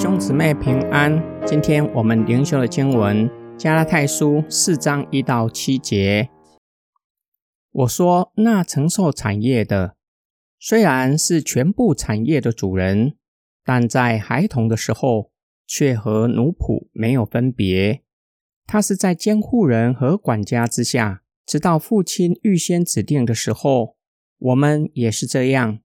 兄姊妹平安。今天我们灵修的经文《加拉太书》四章一到七节。我说，那承受产业的，虽然是全部产业的主人，但在孩童的时候，却和奴仆没有分别。他是在监护人和管家之下，直到父亲预先指定的时候。我们也是这样，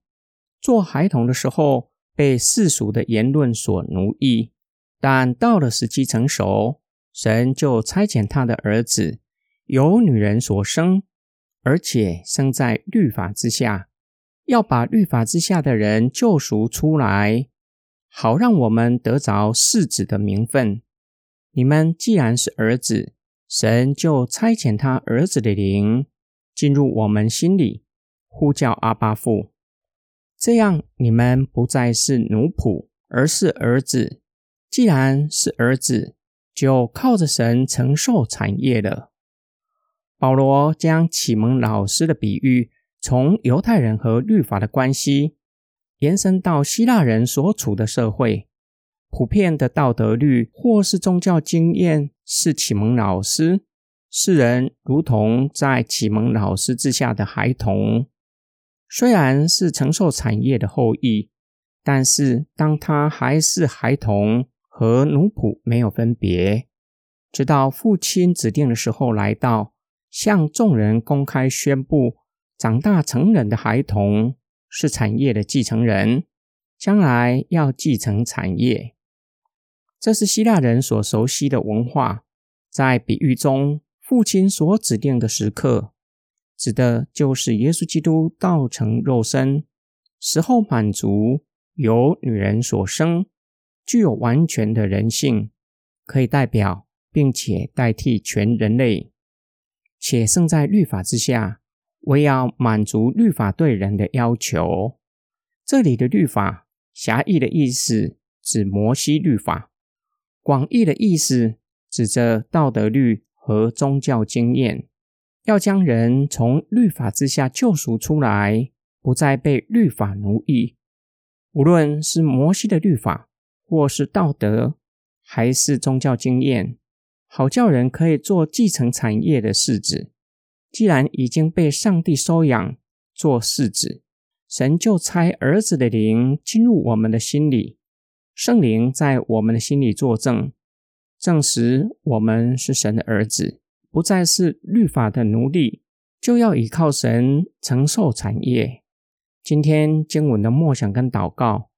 做孩童的时候。被世俗的言论所奴役，但到了时机成熟，神就差遣他的儿子，由女人所生，而且生在律法之下，要把律法之下的人救赎出来，好让我们得着世子的名分。你们既然是儿子，神就差遣他儿子的灵进入我们心里，呼叫阿巴父。这样，你们不再是奴仆，而是儿子。既然是儿子，就靠着神承受产业了。保罗将启蒙老师的比喻，从犹太人和律法的关系，延伸到希腊人所处的社会。普遍的道德律或是宗教经验，是启蒙老师。世人如同在启蒙老师之下的孩童。虽然是承受产业的后裔，但是当他还是孩童，和奴仆没有分别，直到父亲指定的时候来到，向众人公开宣布，长大成人的孩童是产业的继承人，将来要继承产业。这是希腊人所熟悉的文化，在比喻中，父亲所指定的时刻。指的就是耶稣基督道成肉身，时候满足，由女人所生，具有完全的人性，可以代表并且代替全人类，且胜在律法之下，为要满足律法对人的要求。这里的律法，狭义的意思指摩西律法，广义的意思指着道德律和宗教经验。要将人从律法之下救赎出来，不再被律法奴役。无论是摩西的律法，或是道德，还是宗教经验，好叫人可以做继承产业的世子。既然已经被上帝收养做世子，神就差儿子的灵进入我们的心里，圣灵在我们的心里作证，证实我们是神的儿子。不再是律法的奴隶，就要依靠神承受产业。今天经文的默想跟祷告：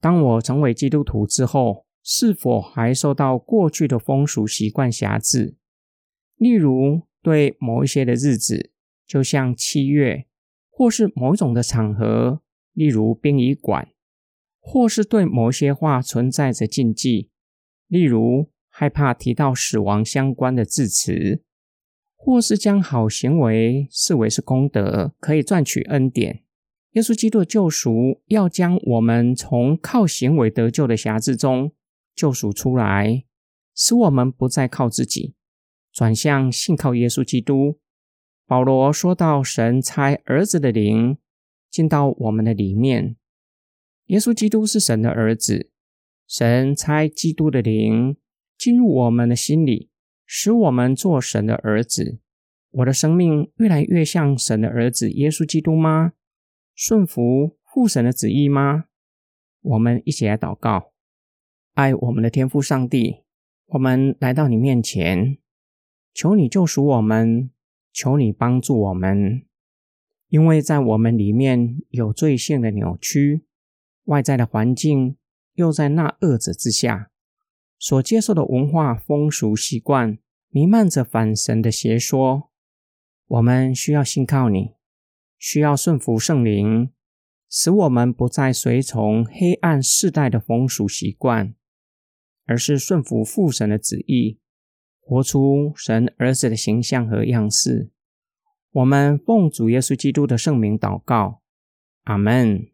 当我成为基督徒之后，是否还受到过去的风俗习惯辖制？例如，对某一些的日子，就像七月，或是某一种的场合，例如殡仪馆，或是对某些话存在着禁忌，例如害怕提到死亡相关的字词。或是将好行为视为是功德，可以赚取恩典。耶稣基督的救赎要将我们从靠行为得救的辖制中救赎出来，使我们不再靠自己，转向信靠耶稣基督。保罗说到：“神差儿子的灵进到我们的里面。”耶稣基督是神的儿子，神差基督的灵进入我们的心里。使我们做神的儿子，我的生命越来越像神的儿子耶稣基督吗？顺服父神的旨意吗？我们一起来祷告，爱我们的天父上帝，我们来到你面前，求你救赎我们，求你帮助我们，因为在我们里面有罪性的扭曲，外在的环境又在那恶者之下。所接受的文化风俗习惯弥漫着反神的邪说，我们需要信靠你，需要顺服圣灵，使我们不再随从黑暗世代的风俗习惯，而是顺服父神的旨意，活出神儿子的形象和样式。我们奉主耶稣基督的圣名祷告，阿门。